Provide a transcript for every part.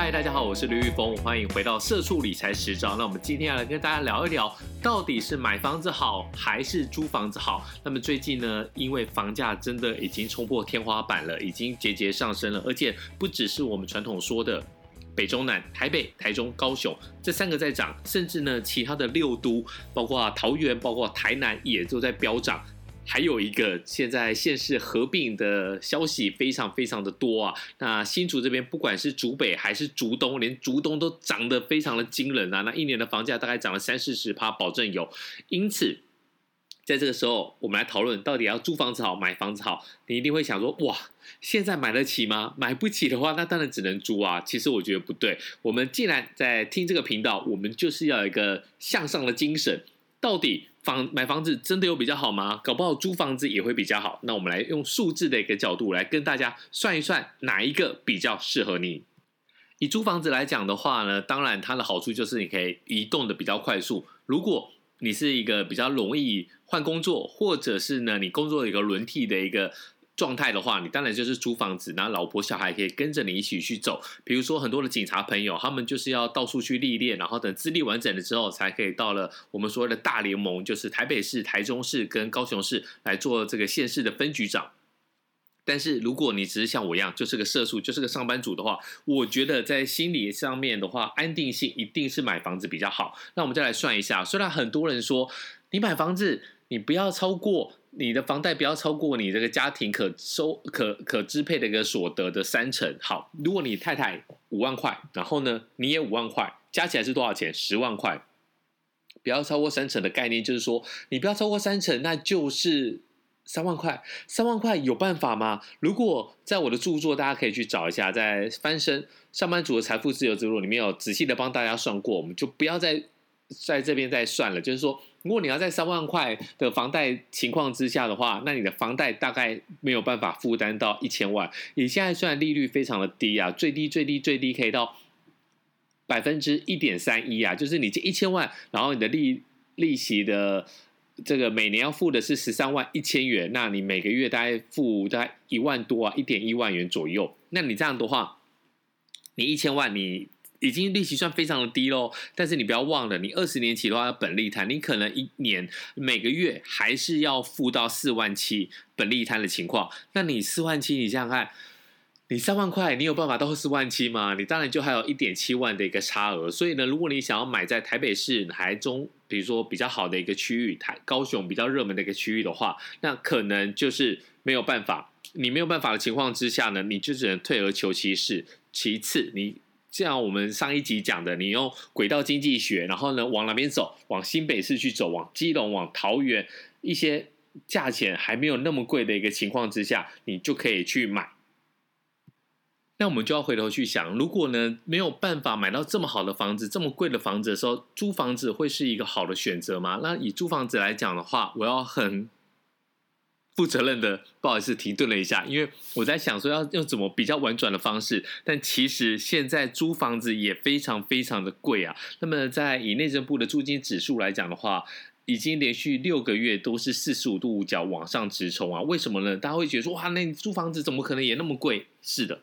嗨，大家好，我是吕玉峰，欢迎回到社畜理财十招。那我们今天要来跟大家聊一聊，到底是买房子好还是租房子好？那么最近呢，因为房价真的已经冲破天花板了，已经节节上升了，而且不只是我们传统说的北中南、台北、台中、高雄这三个在涨，甚至呢，其他的六都，包括桃园、包括台南也都在飙涨。还有一个现在县市合并的消息非常非常的多啊！那新竹这边不管是竹北还是竹东，连竹东都涨得非常的惊人啊！那一年的房价大概涨了三四十趴，保证有。因此，在这个时候，我们来讨论到底要租房子好，买房子好。你一定会想说，哇，现在买得起吗？买不起的话，那当然只能租啊。其实我觉得不对。我们既然在听这个频道，我们就是要有一个向上的精神。到底房买房子真的有比较好吗？搞不好租房子也会比较好。那我们来用数字的一个角度来跟大家算一算，哪一个比较适合你？以租房子来讲的话呢，当然它的好处就是你可以移动的比较快速。如果你是一个比较容易换工作，或者是呢你工作的一个轮替的一个。状态的话，你当然就是租房子，然后老婆小孩可以跟着你一起去走。比如说很多的警察朋友，他们就是要到处去历练，然后等资历完整了之后，才可以到了我们所谓的大联盟，就是台北市、台中市跟高雄市来做这个县市的分局长。但是如果你只是像我一样，就是个社畜，就是个上班族的话，我觉得在心理上面的话，安定性一定是买房子比较好。那我们再来算一下，虽然很多人说你买房子，你不要超过。你的房贷不要超过你这个家庭可收可可支配的一个所得的三成。好，如果你太太五万块，然后呢你也五万块，加起来是多少钱？十万块。不要超过三成的概念就是说，你不要超过三成，那就是三万块。三万块有办法吗？如果在我的著作，大家可以去找一下，在翻身上班族的财富自由之路里面有仔细的帮大家算过，我们就不要再在这边再算了。就是说。如果你要在三万块的房贷情况之下的话，那你的房贷大概没有办法负担到一千万。你现在虽然利率非常的低啊，最低最低最低可以到百分之一点三一啊，就是你这一千万，然后你的利利息的这个每年要付的是十三万一千元，那你每个月大概付大概一万多啊，一点一万元左右。那你这样的话，你一千万你。已经利息算非常的低喽，但是你不要忘了，你二十年期的话本利摊，你可能一年每个月还是要付到四万七本利摊的情况。那你四万七，你想想看，你三万块，你有办法到四万七吗？你当然就还有一点七万的一个差额。所以呢，如果你想要买在台北市、台中，比如说比较好的一个区域，台高雄比较热门的一个区域的话，那可能就是没有办法。你没有办法的情况之下呢，你就只能退而求其次。其次，你。像我们上一集讲的，你用轨道经济学，然后呢往哪边走？往新北市去走，往基隆、往桃园，一些价钱还没有那么贵的一个情况之下，你就可以去买。那我们就要回头去想，如果呢没有办法买到这么好的房子、这么贵的房子的时候，租房子会是一个好的选择吗？那以租房子来讲的话，我要很。负责任的，不好意思，停顿了一下，因为我在想说要用怎么比较婉转的方式，但其实现在租房子也非常非常的贵啊。那么在以内政部的租金指数来讲的话，已经连续六个月都是四十五度五角往上直冲啊。为什么呢？大家会觉得说哇，那租房子怎么可能也那么贵？是的，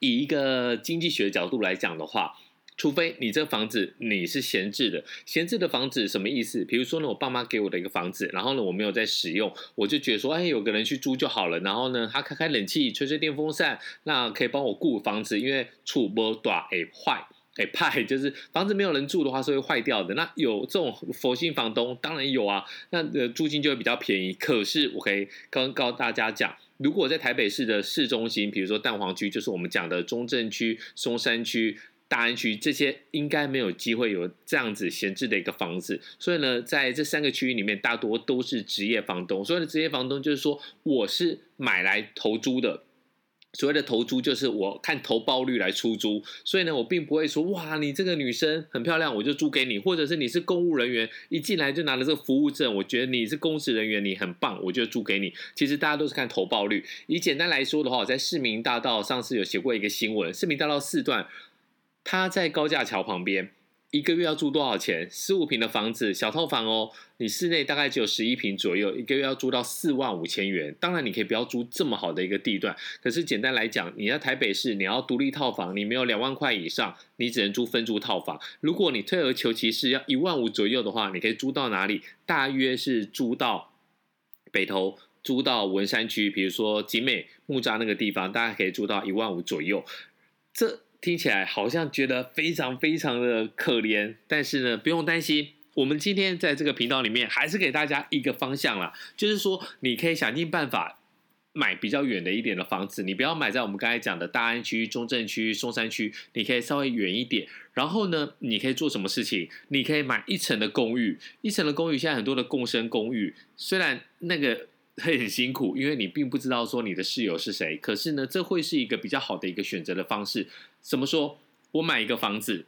以一个经济学角度来讲的话。除非你这房子你是闲置的，闲置的房子什么意思？比如说呢，我爸妈给我的一个房子，然后呢我没有在使用，我就觉得说，哎，有个人去租就好了。然后呢，他开开冷气，吹吹电风扇，那可以帮我顾房子，因为储不短哎坏哎派，就是房子没有人住的话是会坏掉的。那有这种佛性房东，当然有啊，那的租金就会比较便宜。可是我可以刚告大家讲，如果在台北市的市中心，比如说蛋黄区，就是我们讲的中正区、松山区。大安区这些应该没有机会有这样子闲置的一个房子，所以呢，在这三个区域里面，大多都是职业房东。所谓的职业房东，就是说我是买来投租的。所谓的投租，就是我看投报率来出租。所以呢，我并不会说哇，你这个女生很漂亮，我就租给你；或者是你是公务人员，一进来就拿了这个服务证，我觉得你是公职人员，你很棒，我就租给你。其实大家都是看投报率。以简单来说的话，我在市民大道上次有写过一个新闻，市民大道四段。他在高架桥旁边，一个月要租多少钱？十五平的房子，小套房哦，你室内大概只有十一平左右，一个月要租到四万五千元。当然，你可以不要租这么好的一个地段，可是简单来讲，你在台北市，你要独立套房，你没有两万块以上，你只能租分租套房。如果你退而求其次，要一万五左右的话，你可以租到哪里？大约是租到北投，租到文山区，比如说景美木栅那个地方，大概可以租到一万五左右。这听起来好像觉得非常非常的可怜，但是呢，不用担心，我们今天在这个频道里面还是给大家一个方向啦，就是说你可以想尽办法买比较远的一点的房子，你不要买在我们刚才讲的大安区、中正区、松山区，你可以稍微远一点。然后呢，你可以做什么事情？你可以买一层的公寓，一层的公寓现在很多的共生公寓，虽然那个。会很辛苦，因为你并不知道说你的室友是谁。可是呢，这会是一个比较好的一个选择的方式。怎么说？我买一个房子，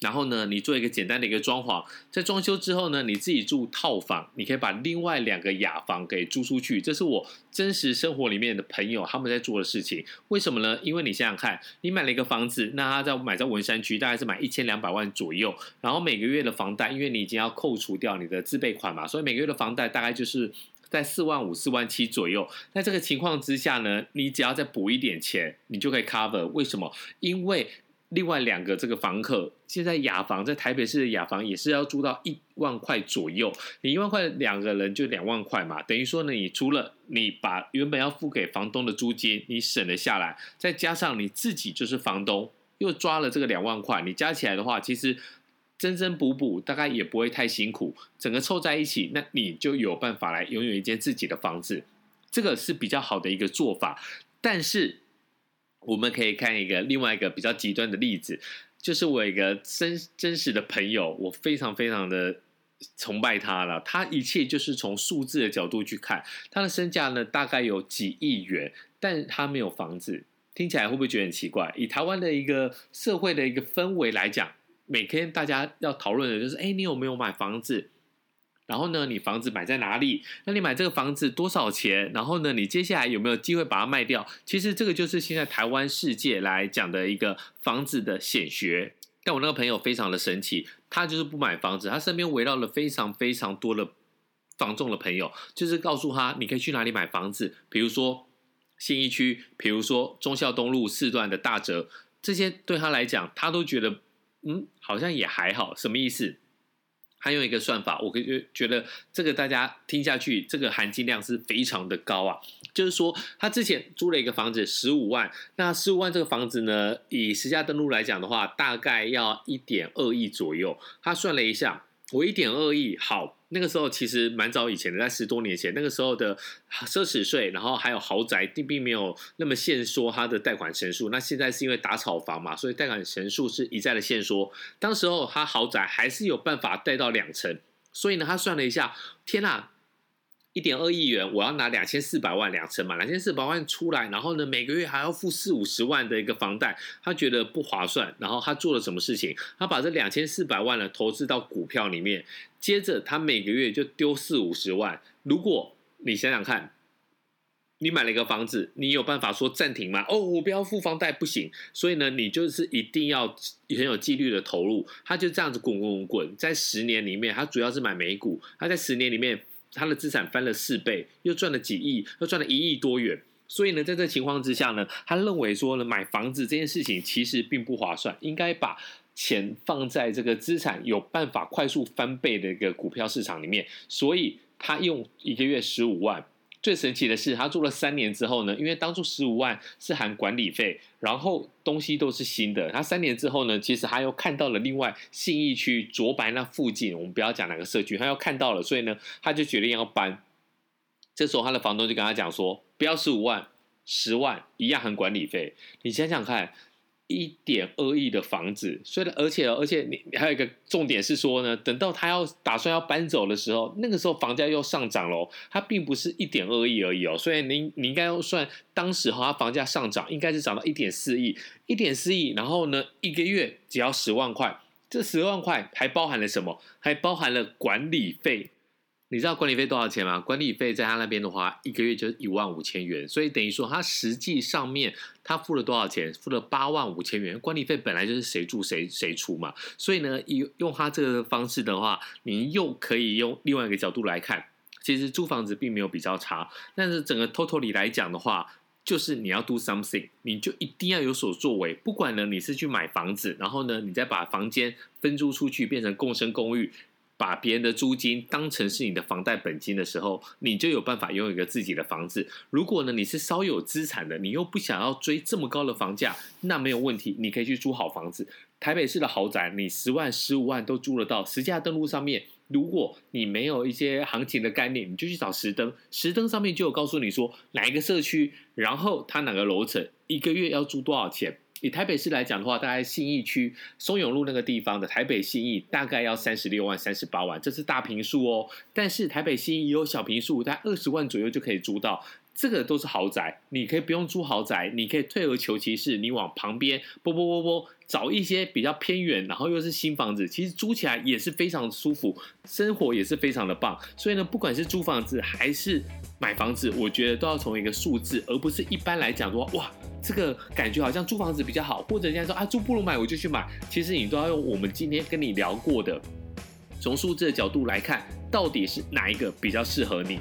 然后呢，你做一个简单的一个装潢，在装修之后呢，你自己住套房，你可以把另外两个雅房给租出去。这是我真实生活里面的朋友他们在做的事情。为什么呢？因为你想想看，你买了一个房子，那他在买在文山区，大概是买一千两百万左右，然后每个月的房贷，因为你已经要扣除掉你的自备款嘛，所以每个月的房贷大概就是。在四万五、四万七左右，在这个情况之下呢，你只要再补一点钱，你就可以 cover。为什么？因为另外两个这个房客，现在雅房在台北市的雅房也是要租到一万块左右。你一万块两个人就两万块嘛，等于说呢，你除了你把原本要付给房东的租金你省了下来，再加上你自己就是房东又抓了这个两万块，你加起来的话，其实。增增补补，大概也不会太辛苦，整个凑在一起，那你就有办法来拥有一间自己的房子，这个是比较好的一个做法。但是我们可以看一个另外一个比较极端的例子，就是我一个真真实的朋友，我非常非常的崇拜他了。他一切就是从数字的角度去看，他的身价呢大概有几亿元，但他没有房子，听起来会不会觉得很奇怪？以台湾的一个社会的一个氛围来讲。每天大家要讨论的就是，哎，你有没有买房子？然后呢，你房子买在哪里？那你买这个房子多少钱？然后呢，你接下来有没有机会把它卖掉？其实这个就是现在台湾世界来讲的一个房子的显学。但我那个朋友非常的神奇，他就是不买房子，他身边围绕了非常非常多的房仲的朋友，就是告诉他你可以去哪里买房子，比如说信义区，比如说忠孝东路四段的大折，这些对他来讲，他都觉得。嗯，好像也还好，什么意思？还有一个算法，我可觉觉得这个大家听下去，这个含金量是非常的高啊。就是说，他之前租了一个房子十五万，那十五万这个房子呢，以实价登录来讲的话，大概要一点二亿左右。他算了一下。我一点二亿，好，那个时候其实蛮早以前的，在十多年前，那个时候的奢侈税，然后还有豪宅，并并没有那么限缩它的贷款成数。那现在是因为打炒房嘛，所以贷款成数是一再的限缩。当时候他豪宅还是有办法贷到两成，所以呢，他算了一下，天呐！一点二亿元，我要拿两千四百万两成嘛，两千四百万出来，然后呢，每个月还要付四五十万的一个房贷，他觉得不划算。然后他做了什么事情？他把这两千四百万呢投资到股票里面，接着他每个月就丢四五十万。如果你想想看，你买了一个房子，你有办法说暂停吗？哦，我不要付房贷不行。所以呢，你就是一定要很有纪律的投入。他就这样子滚滚滚，在十年里面，他主要是买美股，他在十年里面。他的资产翻了四倍，又赚了几亿，又赚了一亿多元。所以呢，在这情况之下呢，他认为说呢，买房子这件事情其实并不划算，应该把钱放在这个资产有办法快速翻倍的一个股票市场里面。所以他用一个月十五万。最神奇的是，他做了三年之后呢，因为当初十五万是含管理费，然后东西都是新的。他三年之后呢，其实他又看到了另外信义区卓白那附近，我们不要讲哪个社区，他又看到了，所以呢，他就决定要搬。这时候他的房东就跟他讲说，不要十五万，十万一样含管理费。你想想看。一点二亿的房子，所以而且而且你还有一个重点是说呢，等到他要打算要搬走的时候，那个时候房价又上涨了，它并不是一点二亿而已哦，所以你你应该要算当时哈，它房价上涨应该是涨到一点四亿，一点四亿，然后呢一个月只要十万块，这十万块还包含了什么？还包含了管理费。你知道管理费多少钱吗？管理费在他那边的话，一个月就是一万五千元，所以等于说他实际上面他付了多少钱？付了八万五千元。管理费本来就是谁住谁谁出嘛，所以呢，用用他这个方式的话，你又可以用另外一个角度来看，其实租房子并没有比较差，但是整个 totally 来讲的话。就是你要 do something，你就一定要有所作为。不管呢，你是去买房子，然后呢，你再把房间分租出去变成共生公寓，把别人的租金当成是你的房贷本金的时候，你就有办法拥有一个自己的房子。如果呢，你是稍有资产的，你又不想要追这么高的房价，那没有问题，你可以去租好房子。台北市的豪宅，你十万、十五万都租得到，实价登录上面。如果你没有一些行情的概念，你就去找实登，实登上面就有告诉你说哪一个社区，然后它哪个楼层，一个月要租多少钱。以台北市来讲的话，大概信义区松永路那个地方的台北信义大概要三十六万、三十八万，这是大平数哦。但是台北信义也有小平数，在二十万左右就可以租到。这个都是豪宅，你可以不用租豪宅，你可以退而求其次，你往旁边啵啵啵啵找一些比较偏远，然后又是新房子，其实租起来也是非常舒服，生活也是非常的棒。所以呢，不管是租房子还是买房子，我觉得都要从一个数字，而不是一般来讲说哇，这个感觉好像租房子比较好，或者人家说啊租不如买，我就去买。其实你都要用我们今天跟你聊过的，从数字的角度来看，到底是哪一个比较适合你。